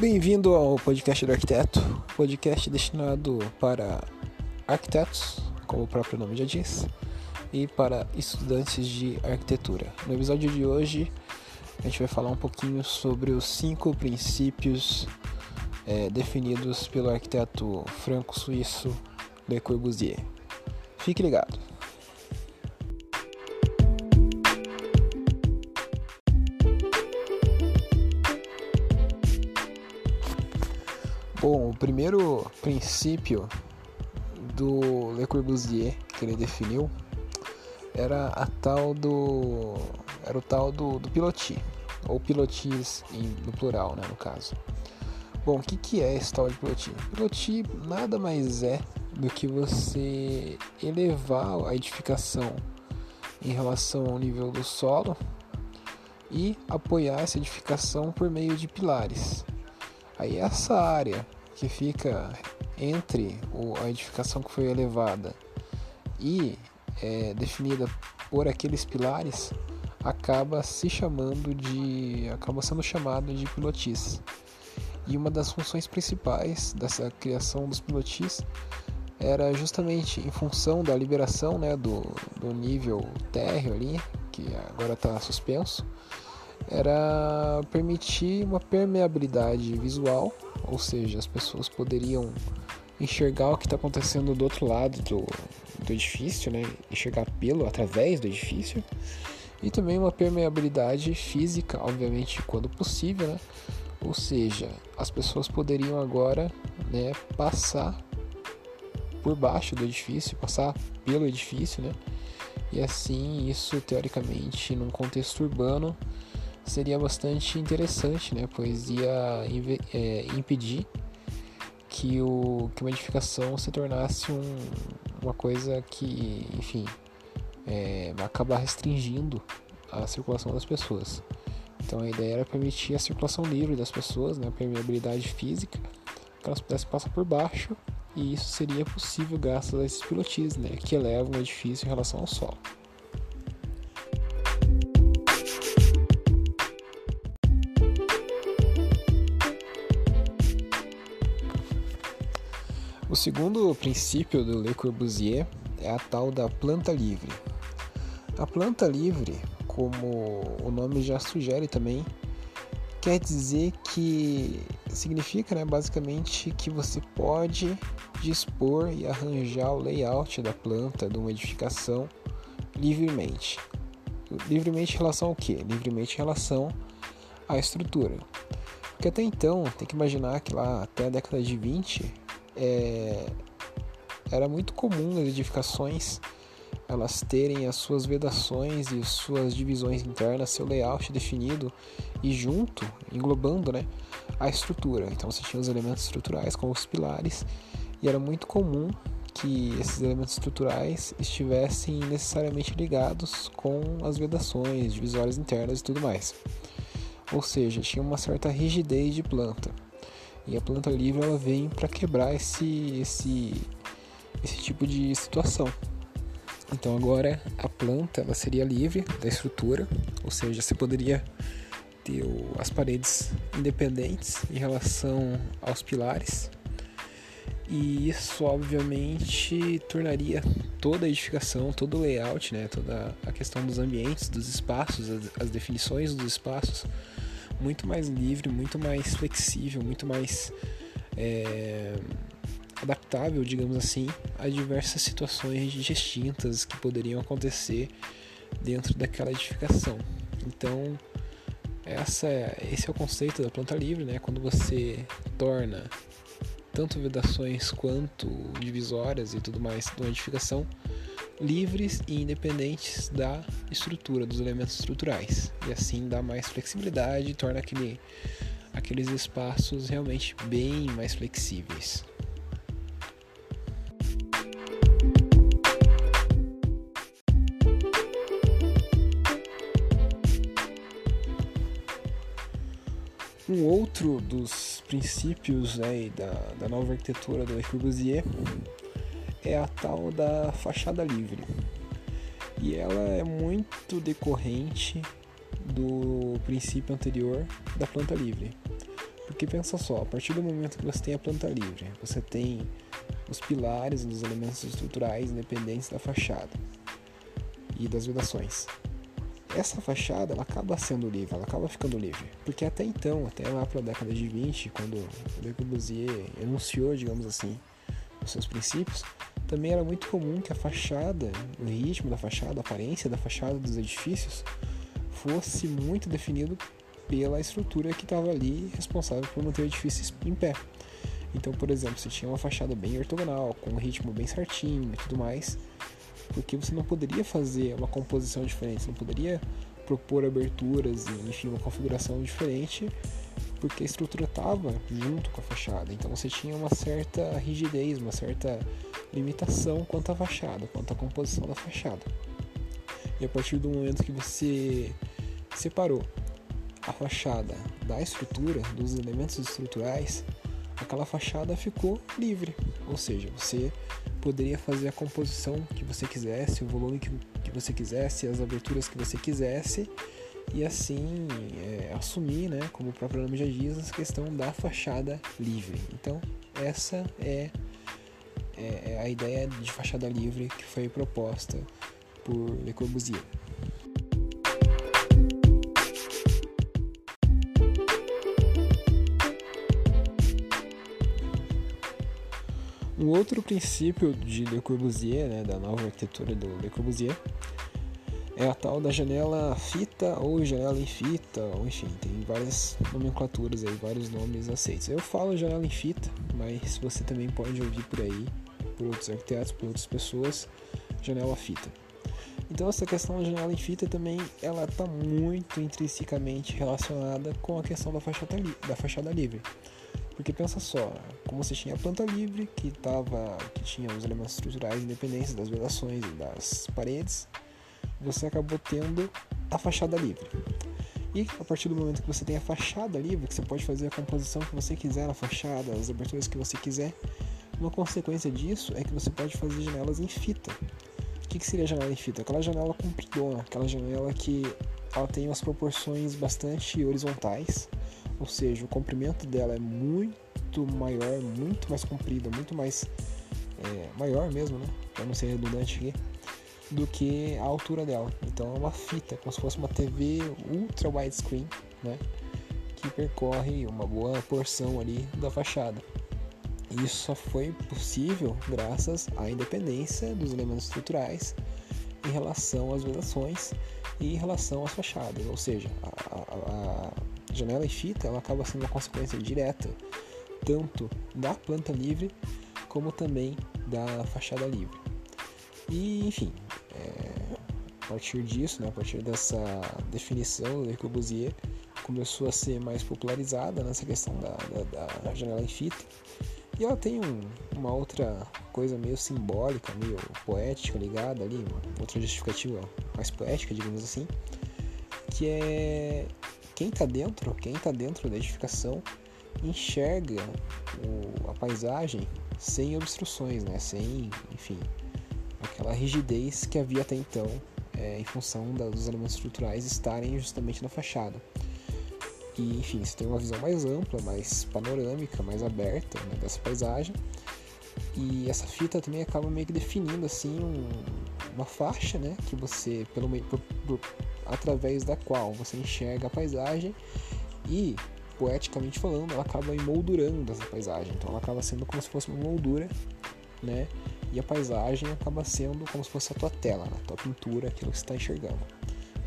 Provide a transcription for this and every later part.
Bem-vindo ao podcast do arquiteto, podcast destinado para arquitetos, como o próprio nome já diz, e para estudantes de arquitetura. No episódio de hoje, a gente vai falar um pouquinho sobre os cinco princípios é, definidos pelo arquiteto franco-suíço Le Corbusier. Fique ligado! Bom, o primeiro princípio do Le Corbusier que ele definiu era a tal do era o tal do, do piloti ou pilotis no plural, né, no caso. Bom, o que, que é esse tal de piloti? Piloti nada mais é do que você elevar a edificação em relação ao nível do solo e apoiar essa edificação por meio de pilares. Aí essa área que fica entre a edificação que foi elevada e é, definida por aqueles pilares acaba se chamando de acaba sendo chamado de pilotis e uma das funções principais dessa criação dos pilotis era justamente em função da liberação né, do, do nível térreo ali que agora está suspenso era permitir uma permeabilidade visual, ou seja, as pessoas poderiam enxergar o que está acontecendo do outro lado do, do edifício, né? enxergar pelo através do edifício, e também uma permeabilidade física, obviamente, quando possível, né? Ou seja, as pessoas poderiam agora né, passar por baixo do edifício, passar pelo edifício, né? e assim isso teoricamente num contexto urbano seria bastante interessante, né? Pois ia é, impedir que, o, que uma edificação se tornasse um, uma coisa que, enfim, é, acabar restringindo a circulação das pessoas. Então a ideia era permitir a circulação livre das pessoas, né, a permeabilidade física, que elas pudessem passar por baixo, e isso seria possível graças a esses pilotis, né, que elevam o edifício em relação ao solo. O segundo princípio do Le Corbusier é a tal da planta livre. A planta livre, como o nome já sugere também, quer dizer que significa né, basicamente que você pode dispor e arranjar o layout da planta de uma edificação livremente. Livremente em relação ao que? Livremente em relação à estrutura. Porque até então, tem que imaginar que lá até a década de 20 é, era muito comum as edificações elas terem as suas vedações e suas divisões internas, seu layout definido e junto, englobando né, a estrutura. Então você tinha os elementos estruturais como os pilares e era muito comum que esses elementos estruturais estivessem necessariamente ligados com as vedações, divisórias internas e tudo mais. Ou seja, tinha uma certa rigidez de planta. E a planta livre ela vem para quebrar esse, esse, esse tipo de situação. Então agora a planta ela seria livre da estrutura, ou seja, você poderia ter as paredes independentes em relação aos pilares. E isso obviamente tornaria toda a edificação, todo o layout, né, toda a questão dos ambientes, dos espaços, as, as definições dos espaços muito mais livre, muito mais flexível, muito mais é, adaptável, digamos assim, a diversas situações distintas que poderiam acontecer dentro daquela edificação. Então, essa, esse é o conceito da planta livre, né? Quando você torna tanto vedações quanto divisórias e tudo mais de uma edificação livres e independentes da estrutura, dos elementos estruturais. E assim dá mais flexibilidade e torna aquele, aqueles espaços realmente bem mais flexíveis. Outro dos princípios né, da, da nova arquitetura do Le Corbusier é a tal da fachada livre. E ela é muito decorrente do princípio anterior da planta livre. Porque pensa só, a partir do momento que você tem a planta livre, você tem os pilares e os elementos estruturais independentes da fachada e das vedações. Essa fachada ela acaba sendo livre, ela acaba ficando livre, porque até então, até lá para a década de 20, quando Le Corbusier enunciou, digamos assim, os seus princípios, também era muito comum que a fachada, o ritmo da fachada, a aparência da fachada dos edifícios fosse muito definido pela estrutura que estava ali responsável por manter o edifício em pé. Então, por exemplo, você tinha uma fachada bem ortogonal, com um ritmo bem certinho e tudo mais, porque você não poderia fazer uma composição diferente, você não poderia propor aberturas e, enfim, uma configuração diferente, porque a estrutura estava junto com a fachada. Então você tinha uma certa rigidez, uma certa limitação quanto à fachada, quanto à composição da fachada. E a partir do momento que você separou a fachada da estrutura, dos elementos estruturais, aquela fachada ficou livre. Ou seja, você poderia fazer a composição que você quisesse, o volume que, que você quisesse, as aberturas que você quisesse e assim é, assumir, né, como o próprio nome já diz, a questão da fachada livre. Então, essa é, é, é a ideia de fachada livre que foi proposta por Le Corbusier. Outro princípio de Le Corbusier, né, da nova arquitetura do Le Corbusier, é a tal da janela fita ou janela em fita, ou enfim, tem várias nomenclaturas aí, vários nomes aceitos. Eu falo janela em fita, mas você também pode ouvir por aí, por outros arquitetos, por outras pessoas, janela fita. Então essa questão da janela em fita também ela está muito intrinsecamente relacionada com a questão da fachada, da fachada livre. Porque pensa só, como você tinha a planta livre, que, tava, que tinha os elementos estruturais independentes das vedações e das paredes, você acabou tendo a fachada livre. E a partir do momento que você tem a fachada livre, que você pode fazer a composição que você quiser na fachada, as aberturas que você quiser, uma consequência disso é que você pode fazer janelas em fita. O que, que seria janela em fita? Aquela janela compridona, aquela janela que ela tem umas proporções bastante horizontais, ou seja, o comprimento dela é muito maior, muito mais comprido, muito mais é, maior mesmo, né? Para não ser redundante aqui, do que a altura dela. Então é uma fita, como se fosse uma TV ultra widescreen, né? Que percorre uma boa porção ali da fachada. Isso só foi possível graças à independência dos elementos estruturais em relação às vedações e em relação às fachadas, ou seja, a, a janela em fita ela acaba sendo uma consequência direta tanto da planta livre como também da fachada livre. E enfim, é, a partir disso, né, a partir dessa definição do Le Corbusier, começou a ser mais popularizada nessa questão da, da, da janela em fita. E ela tem um, uma outra coisa meio simbólica, meio poética ligada ali, outra justificativa mais poética, digamos assim, que é quem está dentro, quem está dentro da edificação enxerga o, a paisagem sem obstruções, né? Sem, enfim, aquela rigidez que havia até então é, em função da, dos elementos estruturais estarem justamente na fachada. E, enfim, você tem uma visão mais ampla, mais panorâmica, mais aberta né, dessa paisagem. E essa fita também acaba meio que definindo assim um, uma faixa, né, que você pelo por, por, através da qual você enxerga a paisagem e, poeticamente falando, ela acaba emoldurando essa paisagem. Então ela acaba sendo como se fosse uma moldura, né? E a paisagem acaba sendo como se fosse a tua tela, né? a tua pintura, aquilo que você está enxergando.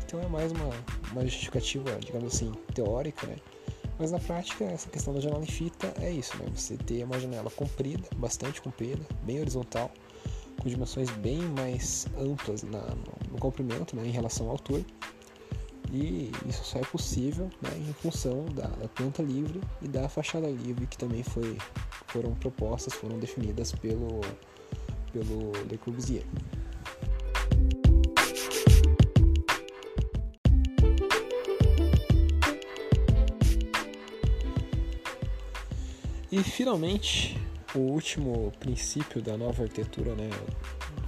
Então é mais uma, uma justificativa, digamos assim, teórica, né? Mas na prática, essa questão da janela em fita é isso, né? Você ter uma janela comprida, bastante comprida, bem horizontal, com dimensões bem mais amplas na, no, no comprimento, né, em relação à altura, e isso só é possível né, em função da, da, planta livre e da fachada livre que também foi, foram propostas, foram definidas pelo, pelo Le Corbusier. E finalmente, o último princípio da nova arquitetura, né,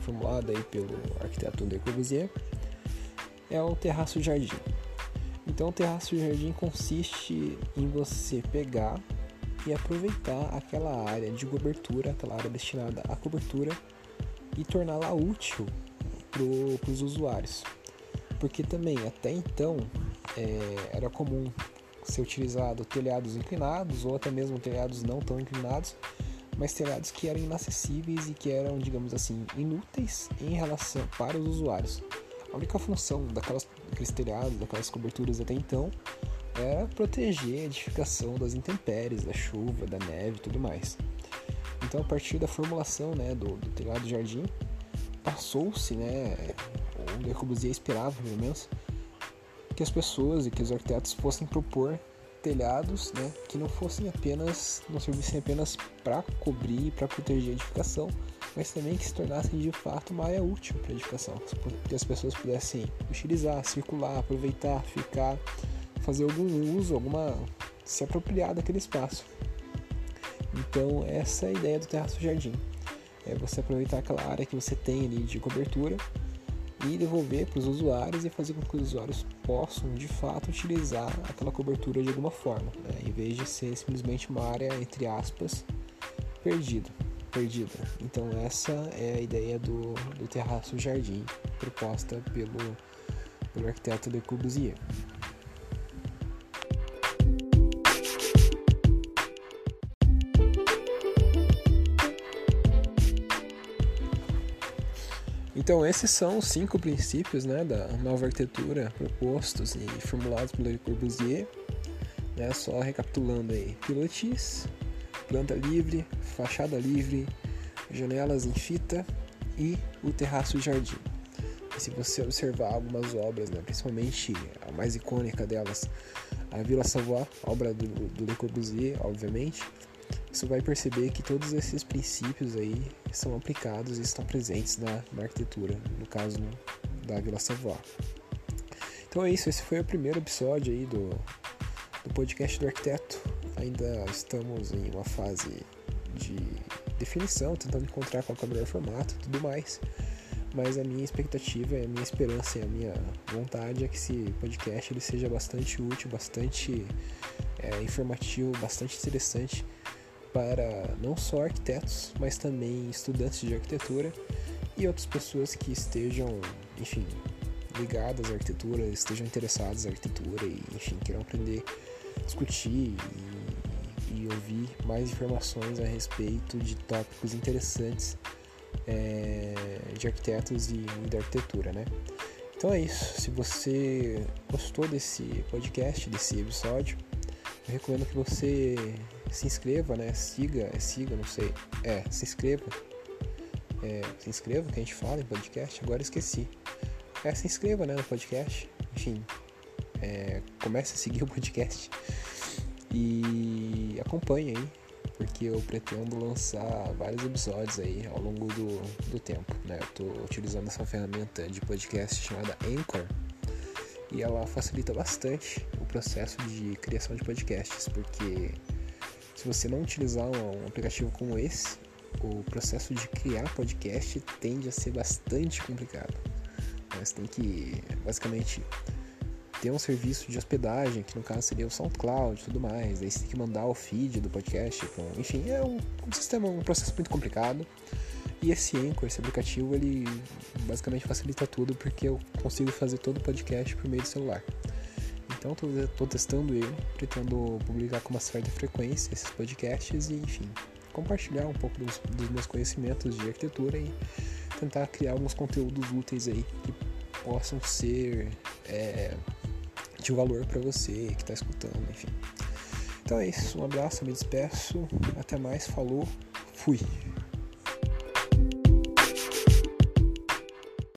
formulada aí pelo arquiteto Le Corbusier, é o terraço-jardim. Então, o terraço-jardim consiste em você pegar e aproveitar aquela área de cobertura, aquela área destinada à cobertura, e torná-la útil para os usuários. Porque também, até então, é, era comum ser utilizado telhados inclinados ou até mesmo telhados não tão inclinados, mas telhados que eram inacessíveis e que eram, digamos assim, inúteis em relação para os usuários. A única função daquelas, daqueles telhados, daquelas coberturas até então, era proteger a edificação das intempéries, da chuva, da neve e tudo mais. Então, a partir da formulação né, do, do telhado jardim, passou-se, né, o Le Corbusier esperava, pelo menos, que as pessoas e que os arquitetos fossem propor telhados, né, que não fossem apenas, não servissem apenas para cobrir, para proteger a edificação, mas também que se tornassem de fato uma área útil para a edificação, que as pessoas pudessem utilizar, circular, aproveitar, ficar, fazer algum uso, alguma se apropriar daquele espaço. Então essa é a ideia do terraço jardim. É você aproveitar aquela área que você tem ali de cobertura e devolver para os usuários e fazer com que os usuários possam de fato utilizar aquela cobertura de alguma forma, né? em vez de ser simplesmente uma área entre aspas perdida, perdida. Então essa é a ideia do, do terraço jardim proposta pelo, pelo arquiteto Le Corbusier. Então, esses são os cinco princípios né, da nova arquitetura propostos e formulados pelo Le Corbusier. Né, só recapitulando aí: pilotis, planta livre, fachada livre, janelas em fita e o terraço jardim. E se você observar algumas obras, né, principalmente a mais icônica delas, a Vila Savoie, obra do, do Le Corbusier, obviamente, você vai perceber que todos esses princípios aí são aplicados e estão presentes na, na arquitetura, no caso da Vila Savoie. Então é isso, esse foi o primeiro episódio aí do, do podcast do arquiteto. Ainda estamos em uma fase de definição, tentando encontrar qual é o melhor formato e tudo mais. Mas a minha expectativa, a minha esperança e a minha vontade é que esse podcast ele seja bastante útil, bastante é, informativo, bastante interessante para não só arquitetos, mas também estudantes de arquitetura e outras pessoas que estejam, enfim, ligadas à arquitetura, estejam interessadas em arquitetura e, enfim, queiram aprender, discutir e, e ouvir mais informações a respeito de tópicos interessantes é, de arquitetos e da arquitetura, né? Então é isso. Se você gostou desse podcast, desse episódio, eu recomendo que você se inscreva, né? Siga, é siga, não sei. É, se inscreva. É, se inscreva, que a gente fala em podcast, agora esqueci. É, se inscreva, né, no podcast. Enfim, é, comece a seguir o podcast. E acompanhe aí, porque eu pretendo lançar vários episódios aí ao longo do, do tempo, né? Eu tô utilizando essa ferramenta de podcast chamada Anchor e ela facilita bastante o processo de criação de podcasts, porque se você não utilizar um aplicativo como esse, o processo de criar podcast tende a ser bastante complicado. Você tem que, basicamente, ter um serviço de hospedagem, que no caso seria o SoundCloud e tudo mais. Aí você tem que mandar o feed do podcast. Com, enfim, é um, um, sistema, um processo muito complicado. E esse Anchor, esse aplicativo, ele basicamente facilita tudo porque eu consigo fazer todo o podcast por meio do celular. Então estou testando ele, pretendo publicar com uma certa frequência esses podcasts e, enfim, compartilhar um pouco dos, dos meus conhecimentos de arquitetura e tentar criar alguns conteúdos úteis aí que possam ser é, de valor para você que está escutando, enfim. Então é isso, um abraço, me despeço, até mais, falou, fui!